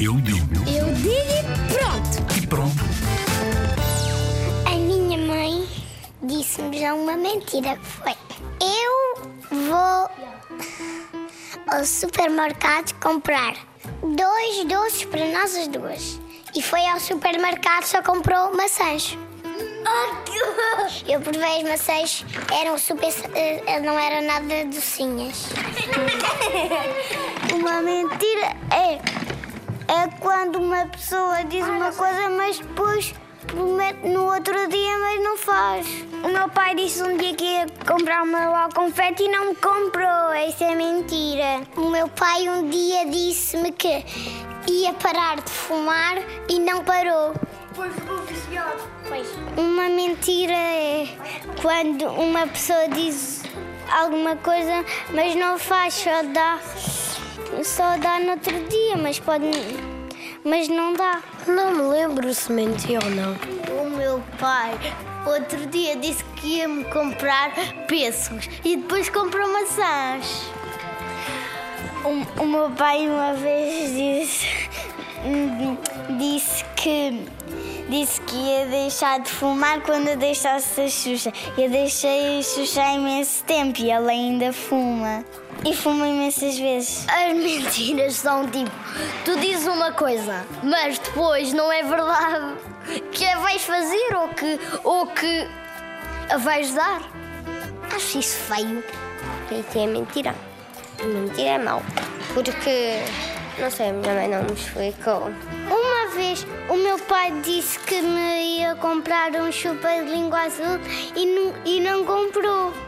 Eu digo. Eu digo e pronto. E pronto. A minha mãe disse-me já uma mentira. Foi: Eu vou ao supermercado comprar dois doces para nós as duas. E foi ao supermercado só comprou maçãs. Eu provei as maçãs, eram super. eh, não era nada docinhas. Uma mentira é quando uma pessoa diz uma coisa, mas depois promete no outro dia, mas não faz. O meu pai disse um dia que ia comprar uma lá confete e não me comprou. Isso é mentira. O meu pai um dia disse-me que ia parar de fumar e não parou. Pois. Uma mentira é quando uma pessoa diz alguma coisa, mas não faz, só dá, só dá no outro dia, mas pode, mas não dá. Não me lembro se mentiu ou não. O meu pai outro dia disse que ia me comprar pêssegos e depois comprou maçãs. O, o meu pai uma vez disse, disse que disse que ia deixar de fumar quando eu deixasse a Xuxa. Eu deixei a Xuxa há imenso tempo e ela ainda fuma. E fuma imensas vezes. As mentiras são tipo, tu dizes uma coisa, mas depois não é verdade que a vais fazer ou que, ou que a vais dar. Acho isso feio. Isso é mentira. Mentira é mau. Porque, não sei, minha mãe não me explicou. Uma vez o meu pai disse que me ia comprar um chupa de língua azul e não, e não comprou.